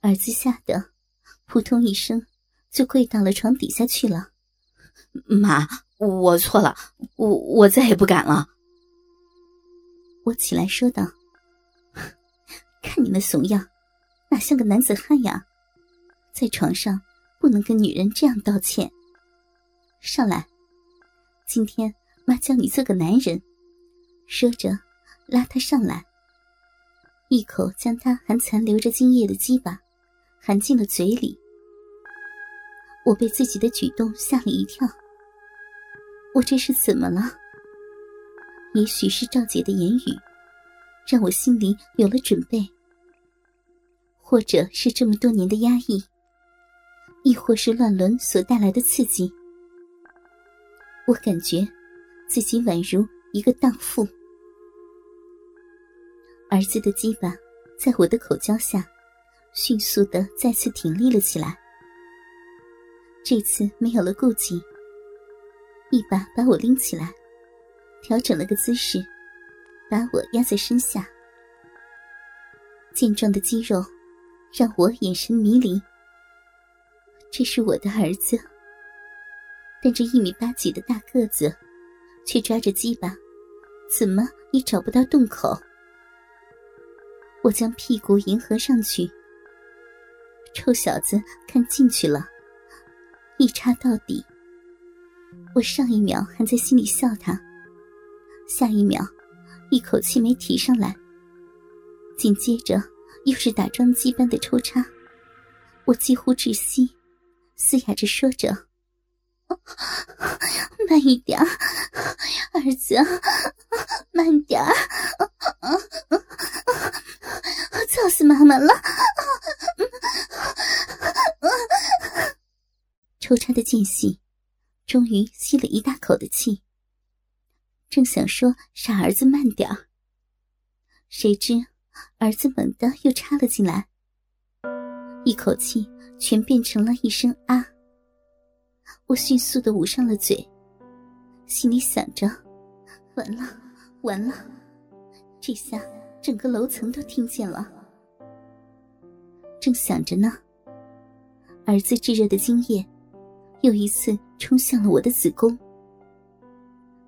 儿子吓得扑通一声就跪到了床底下去了。妈，我错了，我我再也不敢了。我起来说道：“看你那怂样，哪像个男子汉呀！在床上不能跟女人这样道歉。上来，今天妈教你做个男人。”说着，拉他上来，一口将他还残留着精液的鸡巴含进了嘴里。我被自己的举动吓了一跳。我这是怎么了？也许是赵姐的言语，让我心里有了准备；或者是这么多年的压抑，亦或是乱伦所带来的刺激。我感觉自己宛如一个荡妇。儿子的鸡巴在我的口交下，迅速的再次挺立了起来。这次没有了顾忌，一把把我拎起来，调整了个姿势，把我压在身下。健壮的肌肉让我眼神迷离。这是我的儿子，但这一米八几的大个子，却抓着鸡巴，怎么也找不到洞口。我将屁股迎合上去，臭小子看进去了，一插到底。我上一秒还在心里笑他，下一秒一口气没提上来，紧接着又是打桩机般的抽插，我几乎窒息，嘶哑着说着：“慢一点，儿子，间隙，终于吸了一大口的气。正想说“傻儿子慢点”，谁知儿子猛地又插了进来，一口气全变成了一声“啊”。我迅速的捂上了嘴，心里想着：完了，完了，这下整个楼层都听见了。正想着呢，儿子炙热的精液又一次冲向了我的子宫。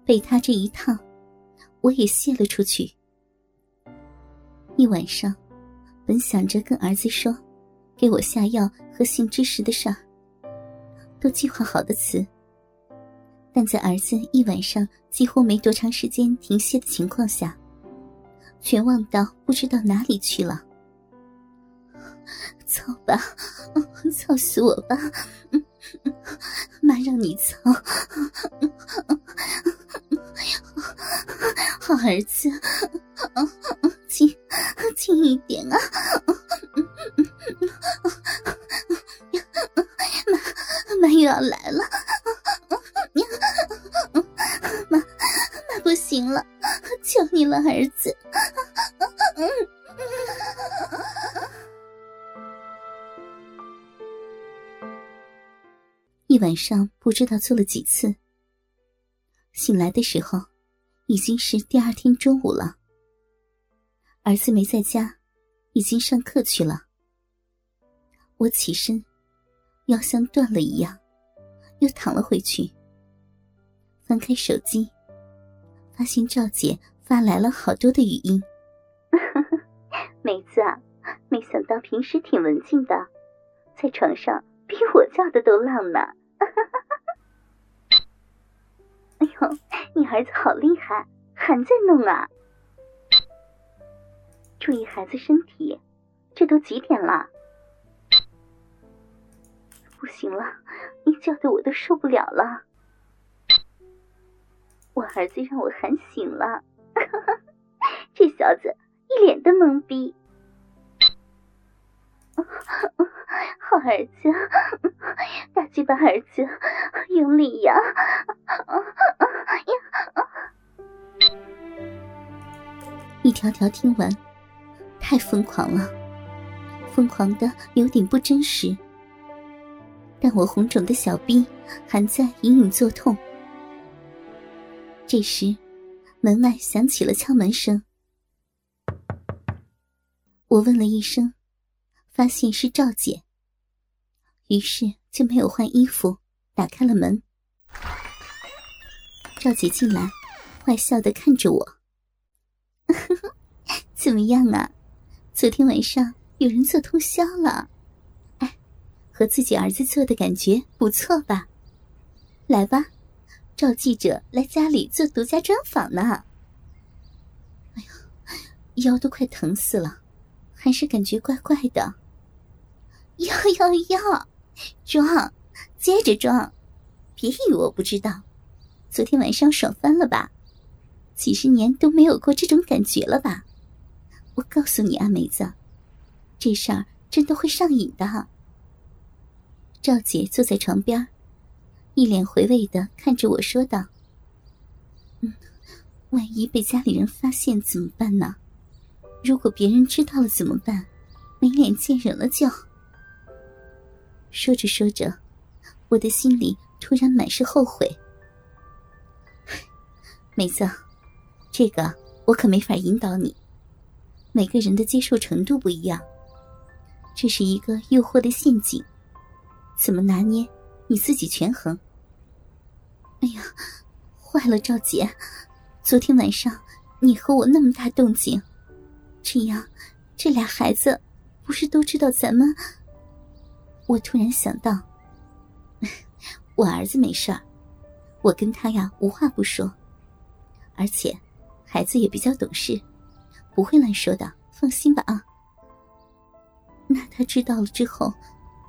被他这一烫，我也泄了出去。一晚上，本想着跟儿子说，给我下药和性知识的事儿，都计划好的词。但在儿子一晚上几乎没多长时间停歇的情况下，全忘到不知道哪里去了。操吧，操死我吧！妈让你操，好儿子，轻轻一点啊！妈妈又要来了，妈妈不行了，求你了，儿子。一晚上不知道做了几次，醒来的时候已经是第二天中午了。儿子没在家，已经上课去了。我起身，腰像断了一样，又躺了回去。翻开手机，发现赵姐发来了好多的语音。梅子啊，没想到平时挺文静的，在床上比我叫的都浪呢。哎呦，你儿子好厉害，还在弄啊！注意孩子身体，这都几点了？不行了，你叫的我都受不了了。我儿子让我喊醒了，这小子一脸的懵逼。好儿子，大鸡巴儿子，用力呀！一条条听完，太疯狂了，疯狂的有点不真实。但我红肿的小臂还在隐隐作痛。这时，门外响起了敲门声。我问了一声。发现是赵姐，于是就没有换衣服，打开了门。赵姐进来，坏笑的看着我：“ 怎么样啊？昨天晚上有人做通宵了？哎，和自己儿子做的感觉不错吧？来吧，赵记者来家里做独家专访呢。”哎呀，腰都快疼死了，还是感觉怪怪的。要 要要，装，接着装，别以为我不知道。昨天晚上爽翻了吧？几十年都没有过这种感觉了吧？我告诉你啊，梅子，这事儿真的会上瘾的。赵姐坐在床边，一脸回味的看着我说道：“嗯，万一被家里人发现怎么办呢？如果别人知道了怎么办？没脸见人了就……”说着说着，我的心里突然满是后悔。梅子，这个我可没法引导你。每个人的接受程度不一样，这是一个诱惑的陷阱，怎么拿捏，你自己权衡。哎呀，坏了，赵姐，昨天晚上你和我那么大动静，这样，这俩孩子不是都知道咱们？我突然想到，我儿子没事儿，我跟他呀无话不说。而且，孩子也比较懂事，不会乱说的，放心吧啊。那他知道了之后，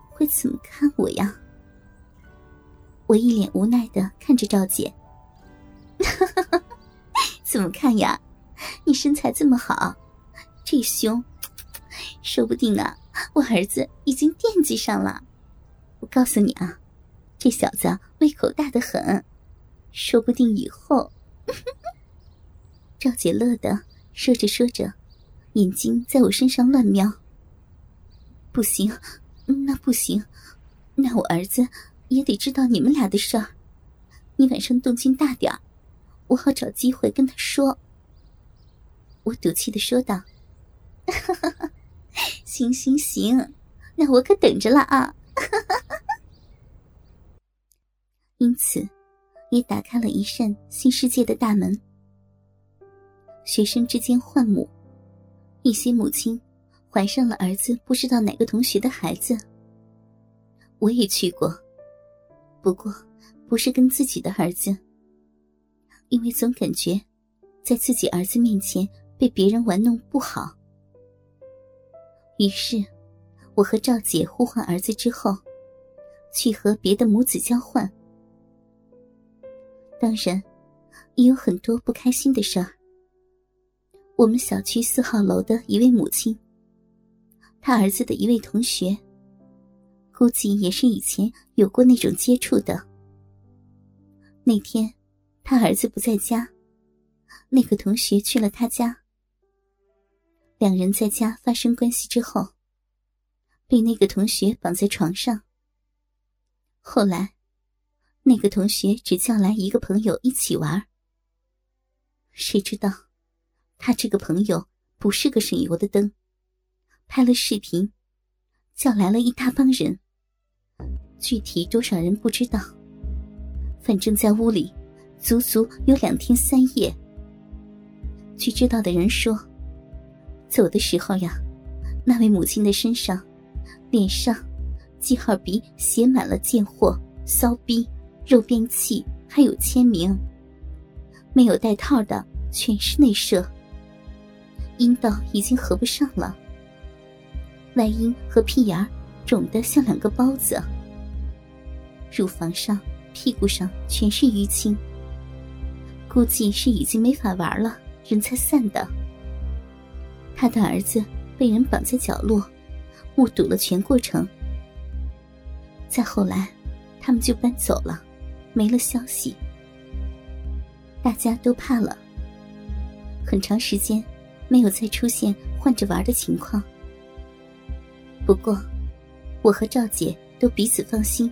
会怎么看我呀？我一脸无奈的看着赵姐，怎么看呀？你身材这么好，这胸，说不定啊，我儿子已经惦记上了。我告诉你啊，这小子胃口大的很，说不定以后。赵姐乐的说着说着，眼睛在我身上乱瞄。不行，那不行，那我儿子也得知道你们俩的事儿。你晚上动静大点我好找机会跟他说。我赌气的说道：“ 行行行，那我可等着了啊！” 因此，也打开了一扇新世界的大门。学生之间换母，一些母亲怀上了儿子不知道哪个同学的孩子。我也去过，不过不是跟自己的儿子，因为总感觉在自己儿子面前被别人玩弄不好。于是，我和赵姐互换儿子之后，去和别的母子交换。当然，也有很多不开心的事儿。我们小区四号楼的一位母亲，他儿子的一位同学，估计也是以前有过那种接触的。那天，他儿子不在家，那个同学去了他家，两人在家发生关系之后，被那个同学绑在床上。后来，那个同学只叫来一个朋友一起玩，谁知道？他这个朋友不是个省油的灯，拍了视频，叫来了一大帮人。具体多少人不知道，反正在屋里足足有两天三夜。据知道的人说，走的时候呀，那位母亲的身上、脸上、记号笔写满了贱货、骚逼、肉便器，还有签名。没有带套的全是内射。阴道已经合不上了，外阴和屁眼肿得像两个包子，乳房上、屁股上全是淤青，估计是已经没法玩了，人才散的。他的儿子被人绑在角落，目睹了全过程。再后来，他们就搬走了，没了消息，大家都怕了，很长时间。没有再出现换着玩的情况。不过，我和赵姐都彼此放心。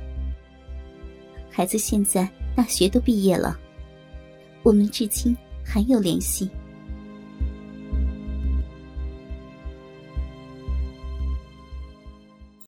孩子现在大学都毕业了，我们至今还有联系。